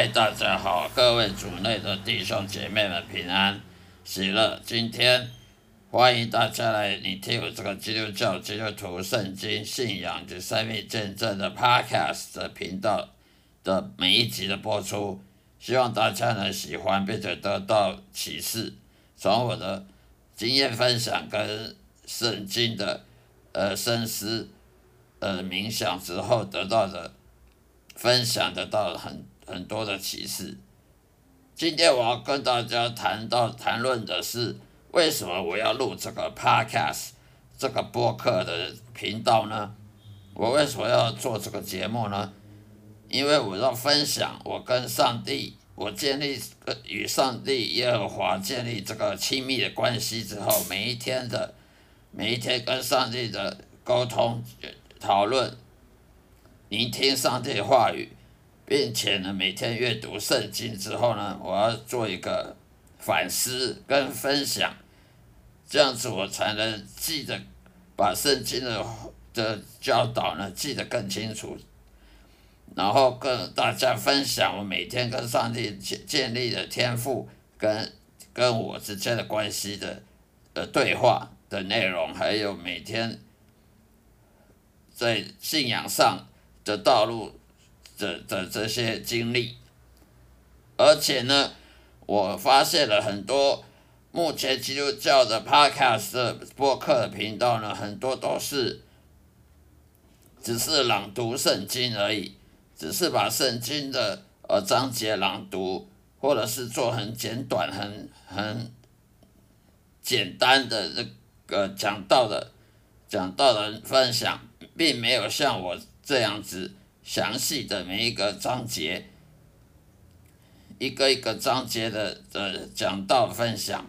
嗨，大家好，各位主内的弟兄姐妹们平安喜乐。今天欢迎大家来你听我这个基督教基督徒圣经信仰及生命见证的 Podcast 的频道的每一集的播出，希望大家能喜欢，并且得到启示，从我的经验分享跟圣经的呃深思呃冥想之后得到的分享，得到很很多的启示。今天我要跟大家谈到谈论的是，为什么我要录这个 podcast 这个播客的频道呢？我为什么要做这个节目呢？因为我要分享我跟上帝，我建立呃与上帝耶和华建立这个亲密的关系之后，每一天的每一天跟上帝的沟通、讨论、聆听上帝的话语。并且呢，每天阅读圣经之后呢，我要做一个反思跟分享，这样子我才能记得把圣经的的教导呢记得更清楚，然后跟大家分享我每天跟上帝建建立的天赋跟跟我之间的关系的呃对话的内容，还有每天在信仰上的道路。的的这些经历，而且呢，我发现了很多目前基督教的 Podcast 播客的频道呢，很多都是只是朗读圣经而已，只是把圣经的呃章节朗读，或者是做很简短、很很简单的这个讲道的讲道的分享，并没有像我这样子。详细的每一个章节，一个一个章节的的讲道分享，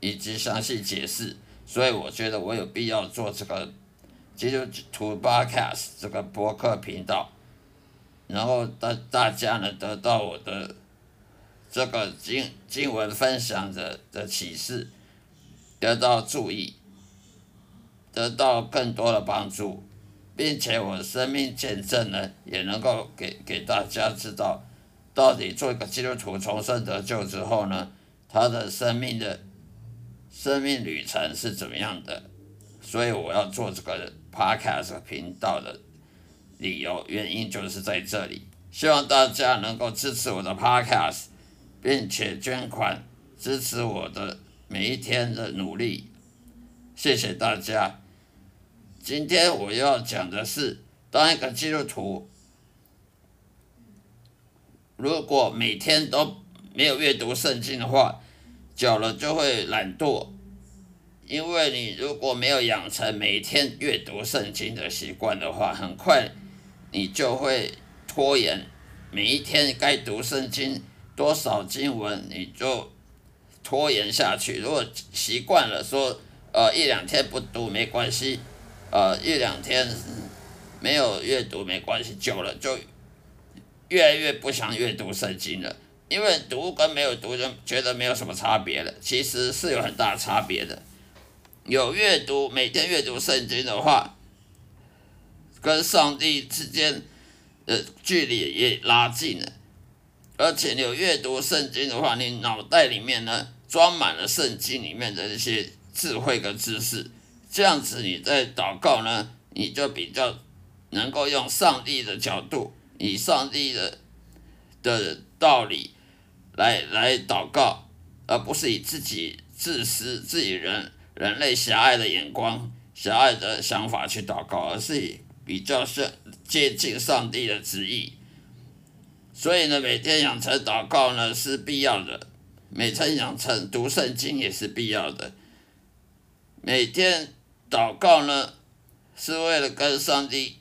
以及详细解释，所以我觉得我有必要做这个基督徒 Podcast 这个播客频道，然后大大家呢得到我的这个经经文分享的的启示，得到注意，得到更多的帮助。并且我生命见证呢，也能够给给大家知道，到底做一个基督徒重生得救之后呢，他的生命的，生命旅程是怎么样的？所以我要做这个 podcast 频道的理由原因就是在这里，希望大家能够支持我的 podcast，并且捐款支持我的每一天的努力，谢谢大家。今天我要讲的是，当一个基督徒，如果每天都没有阅读圣经的话，久了就会懒惰。因为你如果没有养成每天阅读圣经的习惯的话，很快你就会拖延每一天该读圣经多少经文，你就拖延下去。如果习惯了说，呃，一两天不读没关系。呃，一两天没有阅读没关系，久了就越来越不想阅读圣经了。因为读跟没有读就觉得没有什么差别了，其实是有很大差别的。有阅读，每天阅读圣经的话，跟上帝之间的距离也拉近了。而且有阅读圣经的话，你脑袋里面呢装满了圣经里面的一些智慧跟知识。这样子，你在祷告呢，你就比较能够用上帝的角度，以上帝的的道理来来祷告，而不是以自己自私、自己人人类狭隘的眼光、狭隘的想法去祷告，而是以比较是接近上帝的旨意。所以呢，每天养成祷告呢是必要的，每天养成读圣经也是必要的，每天。祷告呢，是为了跟上帝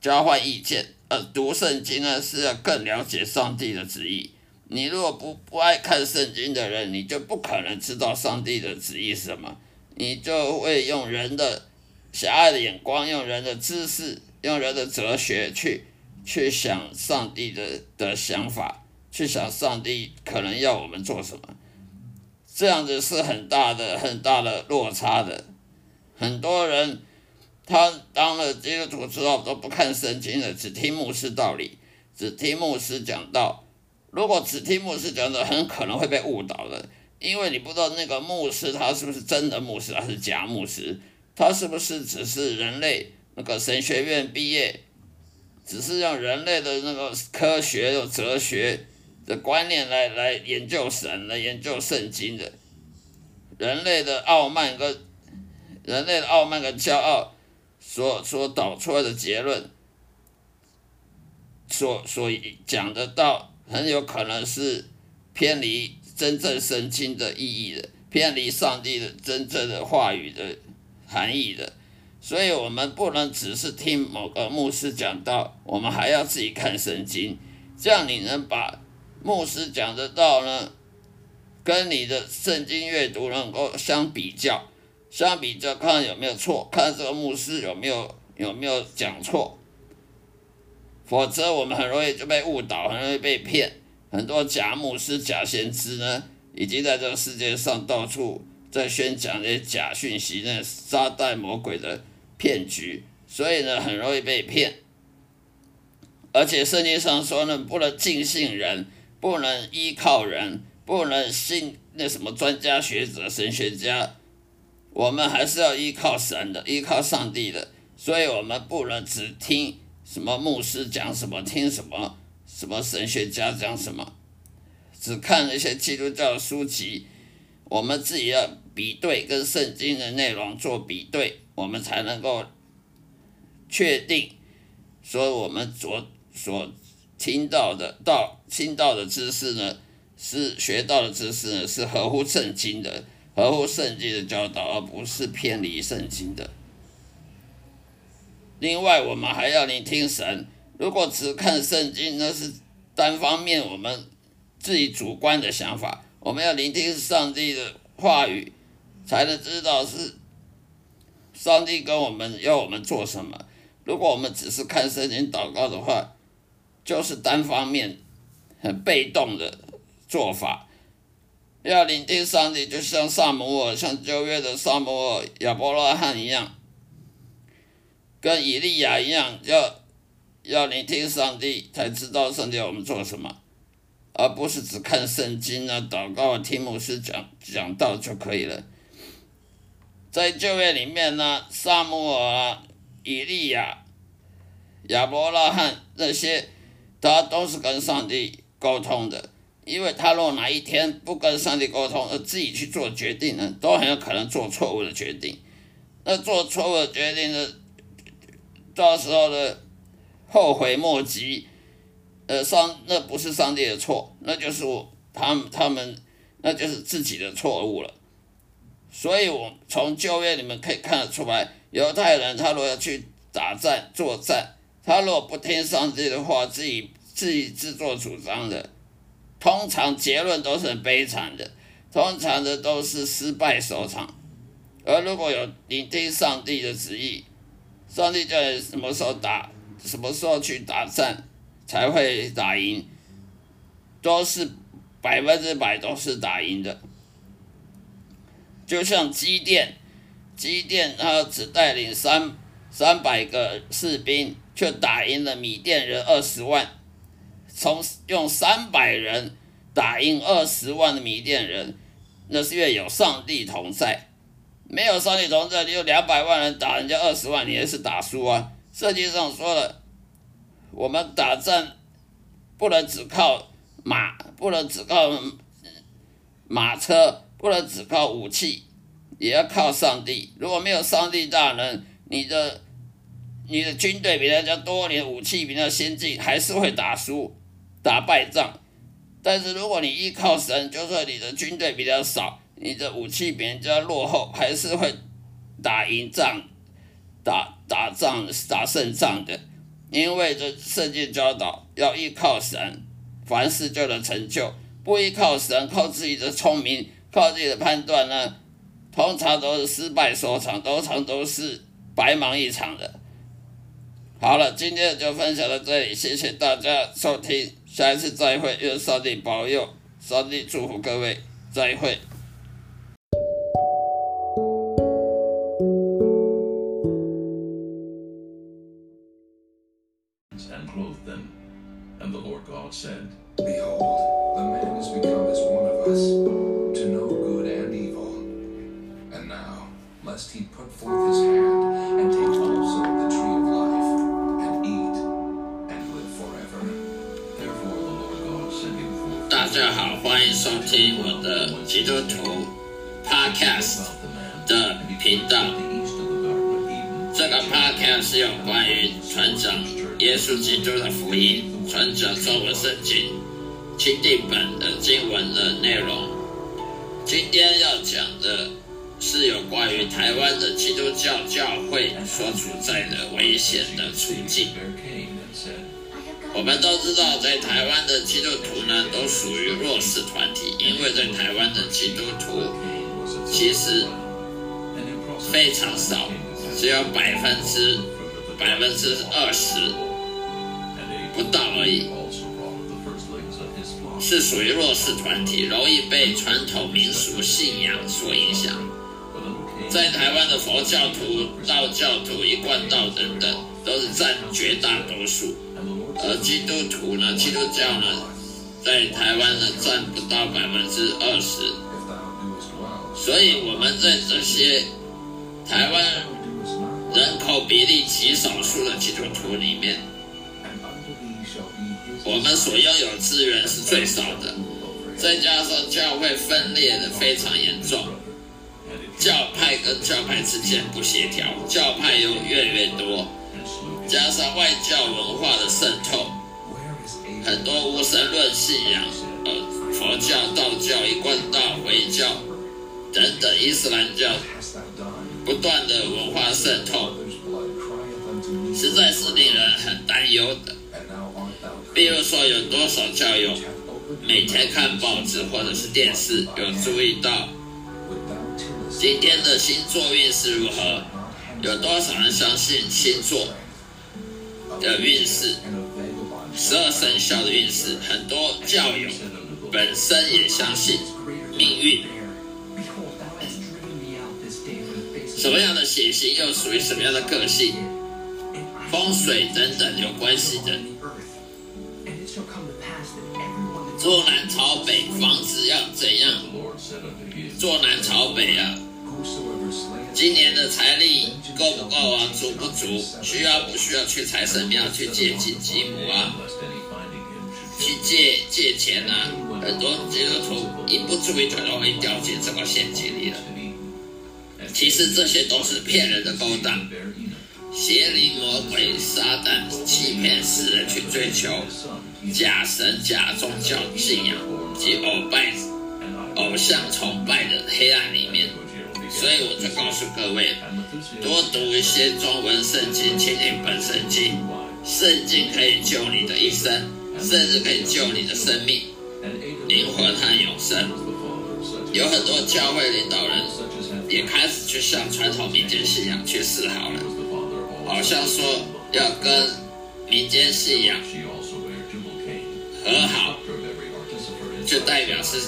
交换意见；而读圣经呢，是要更了解上帝的旨意。你如果不不爱看圣经的人，你就不可能知道上帝的旨意是什么。你就会用人的狭隘的眼光，用人的知识，用人的哲学去去想上帝的的想法，去想上帝可能要我们做什么。这样子是很大的、很大的落差的。很多人，他当了基督徒之后都不看圣经了，只听牧师道理，只听牧师讲道。如果只听牧师讲道，很可能会被误导的，因为你不知道那个牧师他是不是真的牧师，还是假牧师，他是不是只是人类那个神学院毕业，只是用人类的那个科学、有哲学的观念来来研究神、来研究圣经的，人类的傲慢跟人类的傲慢跟骄傲所所导出来的结论。所所讲的道很有可能是偏离真正圣经的意义的，偏离上帝的真正的话语的含义的，所以我们不能只是听某个牧师讲道，我们还要自己看圣经，这样你能把牧师讲的道呢，跟你的圣经阅读能够相比较，相比较看有没有错，看这个牧师有没有有没有讲错。否则，我们很容易就被误导，很容易被骗。很多假牧师、假先知呢，已经在这个世界上到处在宣讲那些假讯息，那撒旦魔鬼的骗局，所以呢，很容易被骗。而且圣经上说呢，不能尽信人，不能依靠人，不能信那什么专家学者、神学家，我们还是要依靠神的，依靠上帝的。所以我们不能只听。什么牧师讲什么，听什么，什么神学家讲什么，只看那些基督教书籍，我们自己要比对跟圣经的内容做比对，我们才能够确定，说我们所所听到的道听到的知识呢，是学到的知识呢，是合乎圣经的，合乎圣经的教导，而不是偏离圣经的。另外，我们还要聆听神。如果只看圣经，那是单方面我们自己主观的想法。我们要聆听上帝的话语，才能知道是上帝跟我们要我们做什么。如果我们只是看圣经祷告的话，就是单方面、很被动的做法。要聆听上帝，就像萨摩尔、像旧约的萨摩尔、亚伯拉罕一样。跟以利亚一样，要要聆听上帝，才知道上帝要我们做什么，而不是只看圣经啊、祷告啊、听牧师讲讲道就可以了。在旧约里面呢，萨姆尔啊、以利亚、亚伯拉罕那些，他都是跟上帝沟通的，因为他若哪一天不跟上帝沟通，而自己去做决定呢，都很有可能做错误的决定。那做错误的决定呢？到时候的后悔莫及，呃，上那不是上帝的错，那就是我他们他们那就是自己的错误了。所以，我从旧约里面可以看得出来，犹太人他如果要去打战作战，他如果不听上帝的话，自己自己自作主张的，通常结论都是很悲惨的，通常的都是失败收场。而如果有聆听上帝的旨意，上帝叫你什么时候打，什么时候去打战，才会打赢，都是百分之百都是打赢的。就像机电，机电他只带领三三百个士兵，却打赢了米甸人二十万。从用三百人打赢二十万的米甸人，那是因为有上帝同在。没有上帝同在，你有两百万人打人家二十万，你也是打输啊。圣经上说了，我们打仗不能只靠马，不能只靠马车，不能只靠武器，也要靠上帝。如果没有上帝大人，你的你的军队比人家多，你的武器比较先进，还是会打输，打败仗。但是如果你依靠神，就算你的军队比较少。你的武器比人家落后，还是会打赢仗、打打仗、打胜仗的，因为这圣经教导要依靠神，凡事就能成就；不依靠神，靠自己的聪明、靠自己的判断呢，通常都是失败收场，通常都是白忙一场的。好了，今天就分享到这里，谢谢大家收听，下一次再会，愿上帝保佑，上帝祝福各位，再会。频道这个 Podcast 是有关于传讲耶稣基督的福音，传讲中文圣经钦定本的经文的内容。今天要讲的是有关于台湾的基督教教会所处在的危险的处境。我们都知道，在台湾的基督徒呢，都属于弱势团体，因为在台湾的基督徒其实非常少，只有百分之百分之二十不到而已，是属于弱势团体，容易被传统民俗信仰所影响。在台湾的佛教徒、道教徒、一贯道等等，都是占绝大多数。而基督徒呢，基督教呢，在台湾呢占不到百分之二十。所以我们在这些台湾人口比例极少数的基督徒里面，我们所拥有资源是最少的，再加上教会分裂的非常严重，教派跟教派之间不协调，教派又越来越多，加上外教文化的渗透，很多无神论信仰，呃，佛教、道教、一贯道、回教等等伊斯兰教不断的文化渗透实在是令人很担忧的。比如说有多少教友每天看报纸或者是电视有注意到今天的星座运势如何有多少人相信星座的运势十二生肖的运势很多教友本身也相信命运。什么样的血型又属于什么样的个性，风水等等有关系的。坐南朝北，房子要怎样？坐南朝北啊！今年的财力够不够啊？足不足？需要不需要去财神庙去借金吉母啊？去借借钱啊？很多这个徒一不注意就容易掉进这个陷阱里了。其实这些都是骗人的勾当，邪灵魔鬼撒旦欺骗世人去追求假神、假宗教信仰及偶拜、偶像崇拜的黑暗里面。所以我就告诉各位，多读一些中文圣经、亲近本圣经。圣经可以救你的一生，甚至可以救你的生命、灵魂和永生。有很多教会领导人也开始去向传统民间信仰去示好了，好像说要跟民间信仰和好，就代表是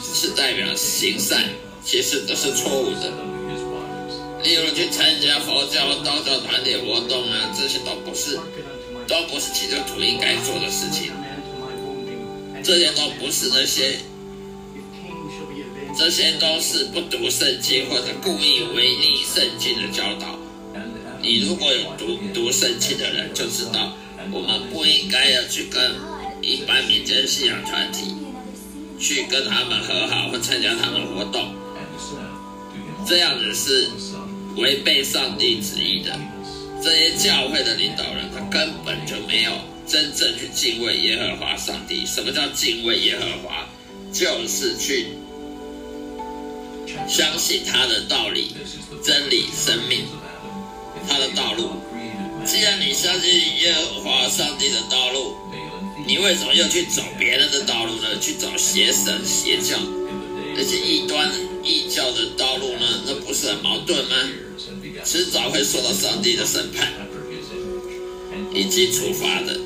是代表行善，其实都是错误的，例如去参加佛教道教团体活动啊，这些都不是都不是基督徒应该做的事情，这些都不是那些。这些都是不读圣经或者故意违逆圣经的教导。你如果有读读圣经的人，就知道我们不应该要去跟一般民间信仰团体去跟他们和好或参加他们活动，这样子是违背上帝旨意的。这些教会的领导人，他根本就没有真正去敬畏耶和华上帝。什么叫敬畏耶和华？就是去相信他的道理、真理、生命。他的道路。既然你相信耶和华上帝的道路，你为什么又去走别人的道路呢？去走邪神、邪教那些异端、异教的道路呢？那不是很矛盾吗？迟早会受到上帝的审判以及处罚的。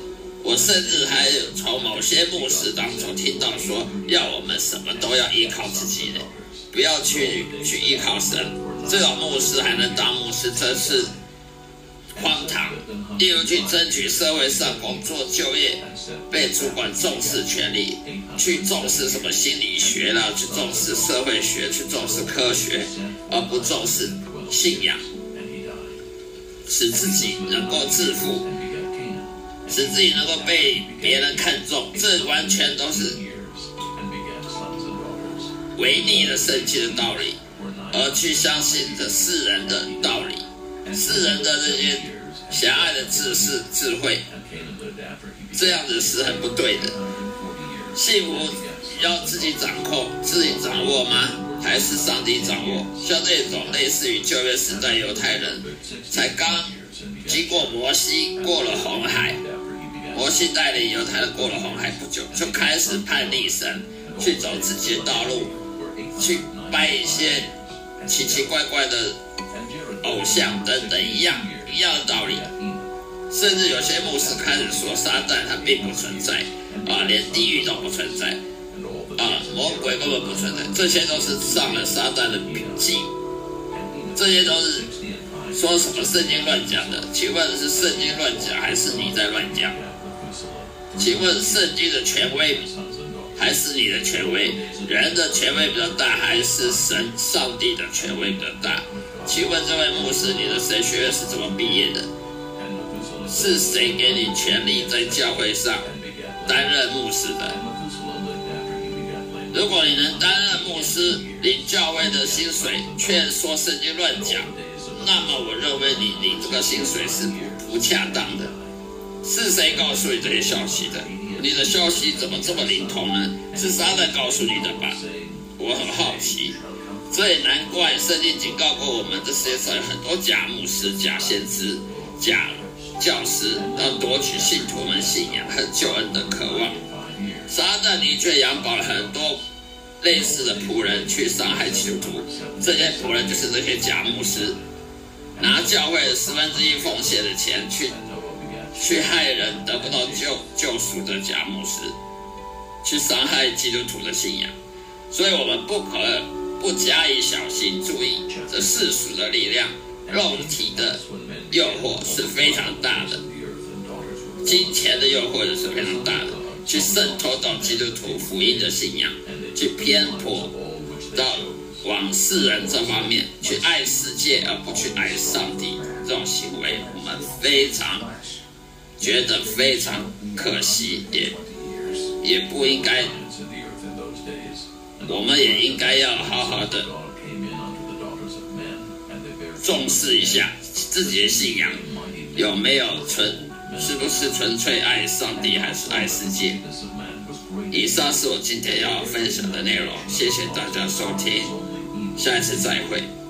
我甚至还有从某些牧师当中听到说，要我们什么都要依靠自己的，不要去去依靠神。这种牧师还能当牧师，真是荒唐。例如去争取社会上工作就业，被主管重视权利，去重视什么心理学啦，去重视社会学，去重视科学，而不重视信仰，使自己能够致富，使自己能够被别人看重，这完全都是违逆了圣经的道理，而去相信着世人的道理，世人的这些狭隘的知识智慧，这样子是很不对的。幸福要自己掌控、自己掌握吗？还是上帝掌握？像这种类似于旧约时代犹太人，才刚经过摩西过了红海，摩西带领犹太人过了红海不久，就开始叛逆神，去走自己的道路，去拜一些奇奇怪怪的偶像等等一样一样的道理。甚至有些牧师开始说撒旦他并不存在，啊，连地狱都不存在，啊，魔鬼根本不存在，这些都是上了撒旦的笔记，这些都是说什么圣经乱讲的？请问是圣经乱讲，还是你在乱讲？请问圣经的权威还是你的权威？人的权威比较大，还是神上帝的权威比较大？请问这位牧师，你的神学院是怎么毕业的？是谁给你权利在教会上担任牧师的？如果你能担任牧师，领教会的薪水，却说圣经乱讲，那么我认为你领这个薪水是不不恰当的。是谁告诉你这些消息的？你的消息怎么这么灵通呢？是撒旦告诉你的吧？我很好奇，这也难怪圣经警告过我们，这世界上有很多假牧师、假先知、假教师，要夺取信徒们信仰和救恩的渴望。撒旦的确养饱了很多类似的仆人去伤害基督徒，这些仆人就是这些假牧师，拿教会的十分之一奉献的钱去去害人得不到救救赎的假牧师，去伤害基督徒的信仰。所以我们不可不加以小心，注意这世俗的力量、肉体的诱惑是非常大的，金钱的诱惑也是非常大的。去渗透到基督徒福音的信仰，去偏颇到往世人这方面，去爱世界而不去爱上帝，这种行为我们非常觉得非常可惜，也也不应该，我们也应该要好好的重视一下自己的信仰有没有纯。是不是纯粹爱上帝，还是爱世界？以上是我今天要分享的内容，谢谢大家收听，下一次再会。